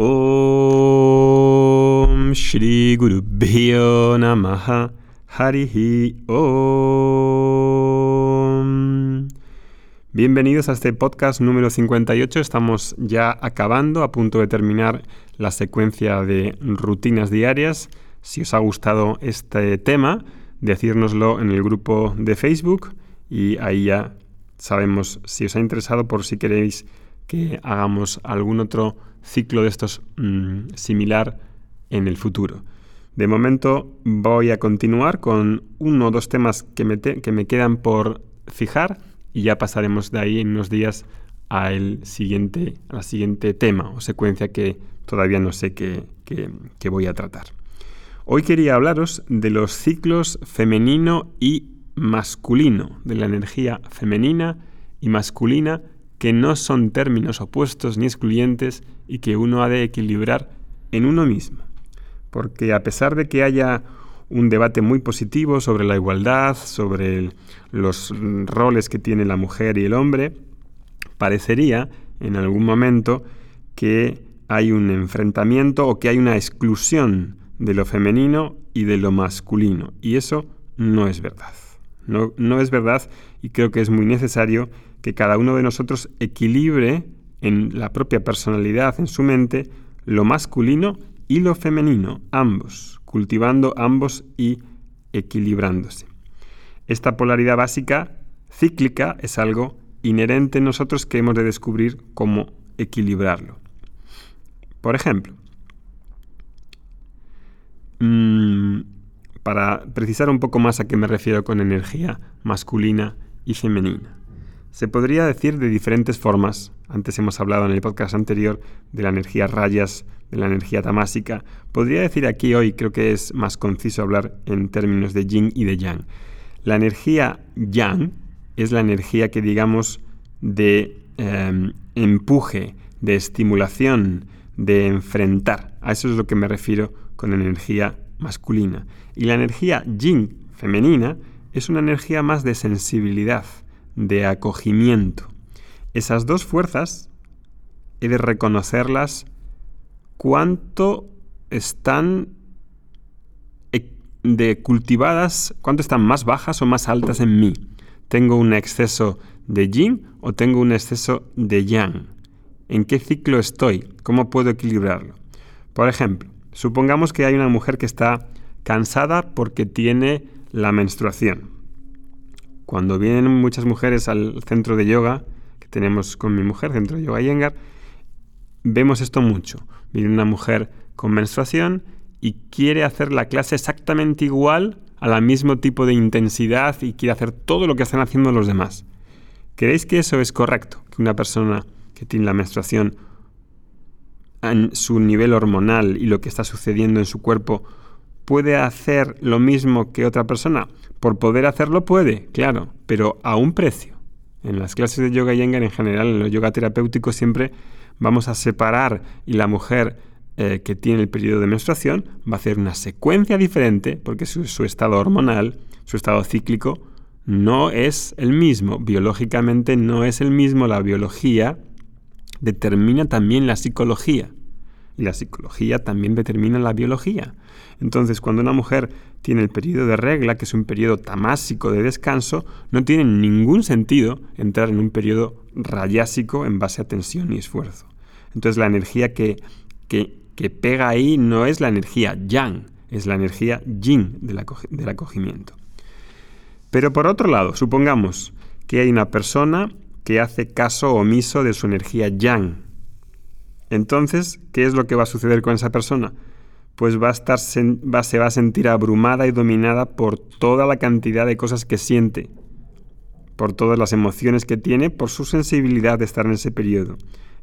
Om Shri Guru Namaha Harihi Om. Bienvenidos a este podcast número 58. Estamos ya acabando, a punto de terminar la secuencia de rutinas diarias. Si os ha gustado este tema, decírnoslo en el grupo de Facebook y ahí ya sabemos si os ha interesado por si queréis que hagamos algún otro ciclo de estos mm, similar en el futuro. De momento voy a continuar con uno o dos temas que me, que me quedan por fijar y ya pasaremos de ahí en unos días al siguiente, a siguiente tema o secuencia que todavía no sé qué voy a tratar. Hoy quería hablaros de los ciclos femenino y masculino, de la energía femenina y masculina que no son términos opuestos ni excluyentes y que uno ha de equilibrar en uno mismo. Porque a pesar de que haya un debate muy positivo sobre la igualdad, sobre los roles que tiene la mujer y el hombre, parecería en algún momento que hay un enfrentamiento o que hay una exclusión de lo femenino y de lo masculino. Y eso no es verdad. No, no es verdad y creo que es muy necesario que cada uno de nosotros equilibre en la propia personalidad, en su mente, lo masculino y lo femenino, ambos, cultivando ambos y equilibrándose. Esta polaridad básica, cíclica, es algo inherente en nosotros que hemos de descubrir cómo equilibrarlo. Por ejemplo, mm, para precisar un poco más a qué me refiero con energía masculina y femenina. Se podría decir de diferentes formas. Antes hemos hablado en el podcast anterior de la energía rayas, de la energía tamásica. Podría decir aquí hoy, creo que es más conciso hablar en términos de yin y de yang. La energía yang es la energía que digamos de em, empuje, de estimulación, de enfrentar. A eso es lo que me refiero con energía masculina. Y la energía yin femenina es una energía más de sensibilidad, de acogimiento. Esas dos fuerzas he de reconocerlas cuánto están e, de cultivadas, cuánto están más bajas o más altas en mí. ¿Tengo un exceso de yin o tengo un exceso de yang? ¿En qué ciclo estoy? ¿Cómo puedo equilibrarlo? Por ejemplo, supongamos que hay una mujer que está cansada porque tiene la menstruación. Cuando vienen muchas mujeres al centro de yoga, que tenemos con mi mujer, Centro de Yoga Yengar, vemos esto mucho. Viene una mujer con menstruación y quiere hacer la clase exactamente igual, a la mismo tipo de intensidad y quiere hacer todo lo que están haciendo los demás. ¿Creéis que eso es correcto? Que una persona que tiene la menstruación en su nivel hormonal y lo que está sucediendo en su cuerpo puede hacer lo mismo que otra persona? Por poder hacerlo puede, claro, pero a un precio. En las clases de yoga yengar en general, en los yoga terapéuticos siempre vamos a separar y la mujer eh, que tiene el periodo de menstruación va a hacer una secuencia diferente porque su, su estado hormonal, su estado cíclico, no es el mismo. Biológicamente no es el mismo. La biología determina también la psicología. Y la psicología también determina la biología. Entonces, cuando una mujer tiene el periodo de regla, que es un periodo tamásico de descanso, no tiene ningún sentido entrar en un periodo rayásico en base a tensión y esfuerzo. Entonces, la energía que, que, pega ahí no es la energía yang, es la energía yin del, del acogimiento. Pero por otro lado, supongamos que hay una persona que hace caso omiso de su energía yang, entonces, ¿qué es lo que va a suceder con esa persona? Pues va a estar, se va a sentir abrumada y dominada por toda la cantidad de cosas que siente, por todas las emociones que tiene, por su sensibilidad de estar en ese periodo.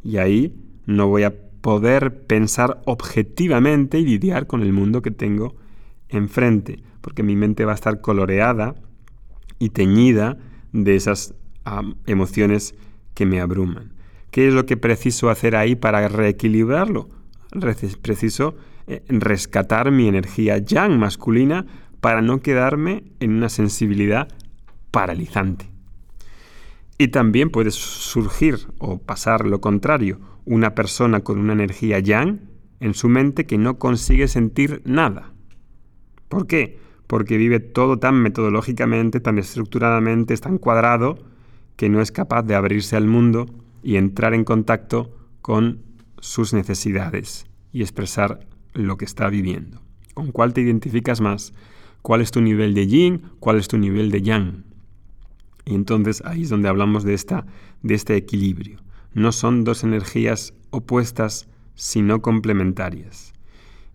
Y ahí no voy a poder pensar objetivamente y lidiar con el mundo que tengo enfrente, porque mi mente va a estar coloreada y teñida de esas emociones que me abruman. ¿Qué es lo que preciso hacer ahí para reequilibrarlo? Preciso eh, rescatar mi energía yang masculina para no quedarme en una sensibilidad paralizante. Y también puede surgir o pasar lo contrario, una persona con una energía yang en su mente que no consigue sentir nada. ¿Por qué? Porque vive todo tan metodológicamente, tan estructuradamente, tan cuadrado, que no es capaz de abrirse al mundo y entrar en contacto con sus necesidades y expresar lo que está viviendo. ¿Con cuál te identificas más? ¿Cuál es tu nivel de yin? ¿Cuál es tu nivel de yang? Y entonces ahí es donde hablamos de, esta, de este equilibrio. No son dos energías opuestas, sino complementarias.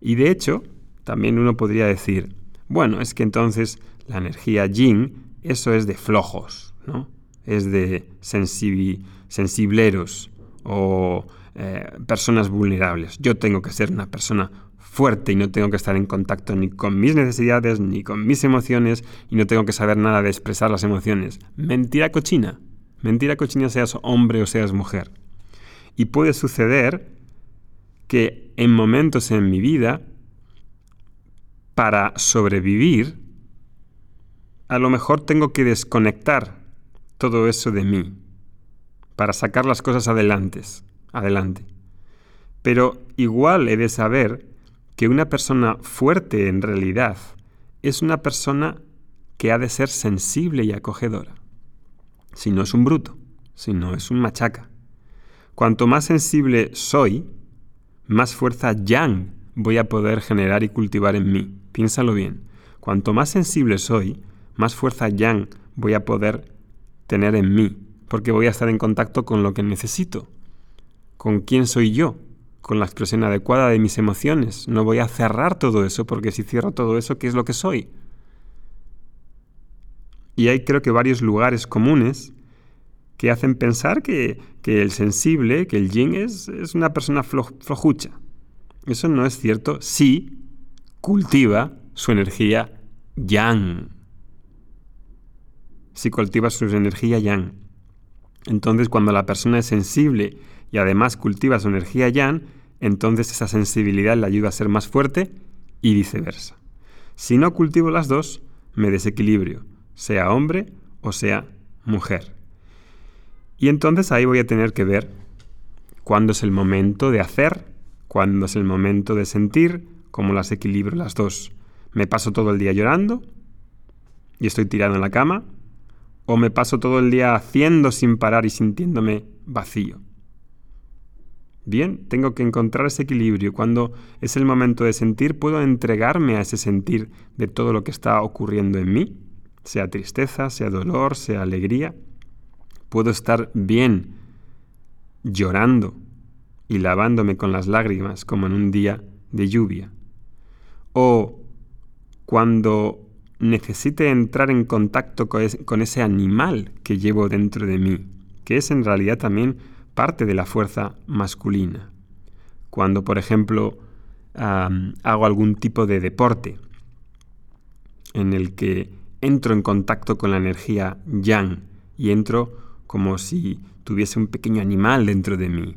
Y de hecho, también uno podría decir, bueno, es que entonces la energía yin, eso es de flojos, ¿no? Es de sensibleros o eh, personas vulnerables. Yo tengo que ser una persona fuerte y no tengo que estar en contacto ni con mis necesidades ni con mis emociones y no tengo que saber nada de expresar las emociones. Mentira cochina. Mentira cochina seas hombre o seas mujer. Y puede suceder que en momentos en mi vida, para sobrevivir, a lo mejor tengo que desconectar todo eso de mí para sacar las cosas adelante. adelante. Pero igual he de saber que una persona fuerte en realidad es una persona que ha de ser sensible y acogedora. Si no es un bruto, si no es un machaca. Cuanto más sensible soy, más fuerza yang voy a poder generar y cultivar en mí. Piénsalo bien. Cuanto más sensible soy, más fuerza yang voy a poder tener en mí, porque voy a estar en contacto con lo que necesito, con quién soy yo, con la expresión adecuada de mis emociones. No voy a cerrar todo eso, porque si cierro todo eso, ¿qué es lo que soy? Y hay creo que varios lugares comunes que hacen pensar que, el sensible, que el yin es, es una persona flojucha. Eso no es cierto si cultiva su energía yang. Si cultiva su energía yang. Entonces cuando la persona es sensible y además cultiva su energía yang, entonces esa sensibilidad le ayuda a ser más fuerte y viceversa. Si no cultivo las dos, me desequilibrio, sea hombre o sea mujer. Y entonces ahí voy a tener que ver cuándo es el momento de hacer, cuándo es el momento de sentir, cómo las equilibro las dos. ¿Me paso todo el día llorando y estoy tirado en la cama? ¿O me paso todo el día haciendo sin parar y sintiéndome vacío? Bien, tengo que encontrar ese equilibrio. Cuando es el momento de sentir, puedo entregarme a ese sentir de todo lo que está ocurriendo en mí, sea tristeza, sea dolor, sea alegría. Puedo estar bien llorando y lavándome con las lágrimas como en un día de lluvia. O cuando necesite entrar en contacto con ese animal que llevo dentro de mí, que es en realidad también parte de la fuerza masculina. Cuando, por ejemplo, hago algún tipo de deporte en el que entro en contacto con la energía yang y entro como si tuviese un pequeño animal dentro de mí.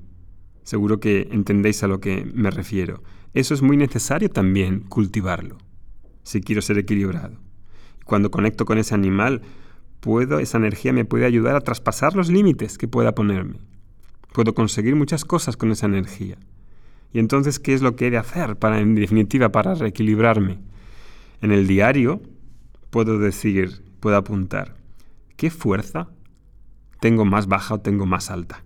Seguro que entendéis a lo que me refiero. Eso es muy necesario también cultivarlo, si quiero ser equilibrado. Cuando conecto con ese animal, puedo, esa energía me puede ayudar a traspasar los límites que pueda ponerme. Puedo conseguir muchas cosas con esa energía. Y entonces, ¿qué es lo que he de hacer para, en definitiva, para reequilibrarme? En el diario puedo decir, puedo apuntar, ¿qué fuerza tengo más baja o tengo más alta?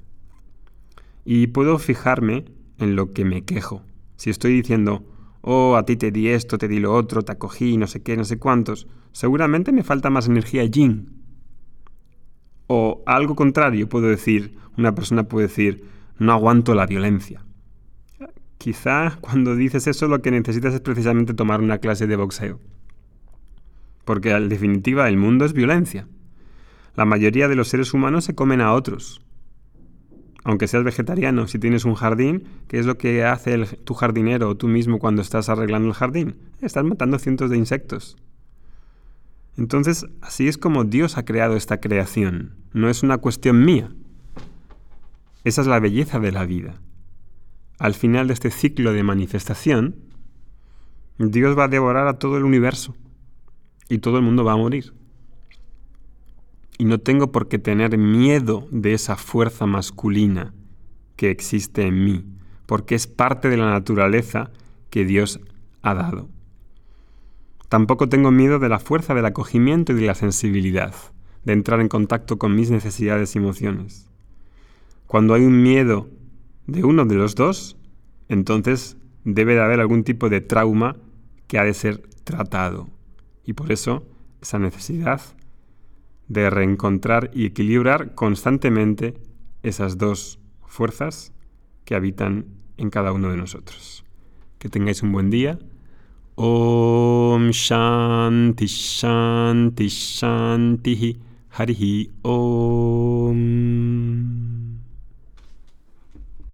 Y puedo fijarme en lo que me quejo. Si estoy diciendo, oh, a ti te di esto, te di lo otro, te acogí, no sé qué, no sé cuántos, seguramente me falta más energía yin. O algo contrario, puedo decir, una persona puede decir, no aguanto la violencia. Quizá cuando dices eso lo que necesitas es precisamente tomar una clase de boxeo. Porque en definitiva el mundo es violencia. La mayoría de los seres humanos se comen a otros. Aunque seas vegetariano, si tienes un jardín, ¿qué es lo que hace tu jardinero o tú mismo cuando estás arreglando el jardín? Estás matando cientos de insectos. Entonces, así es como Dios ha creado esta creación. No es una cuestión mía. Esa es la belleza de la vida. Al final de este ciclo de manifestación, Dios va a devorar a todo el universo y todo el mundo va a morir. Y no tengo por qué tener miedo de esa fuerza masculina que existe en mí, porque es parte de la naturaleza que Dios ha dado. Tampoco tengo miedo de la fuerza del acogimiento y de la sensibilidad, de entrar en contacto con mis necesidades y emociones. Cuando hay un miedo de uno de los dos, entonces debe de haber algún tipo de trauma que ha de ser tratado. Y por eso esa necesidad de reencontrar y equilibrar constantemente esas dos fuerzas que habitan en cada uno de nosotros. Que tengáis un buen día. Om Harihi Om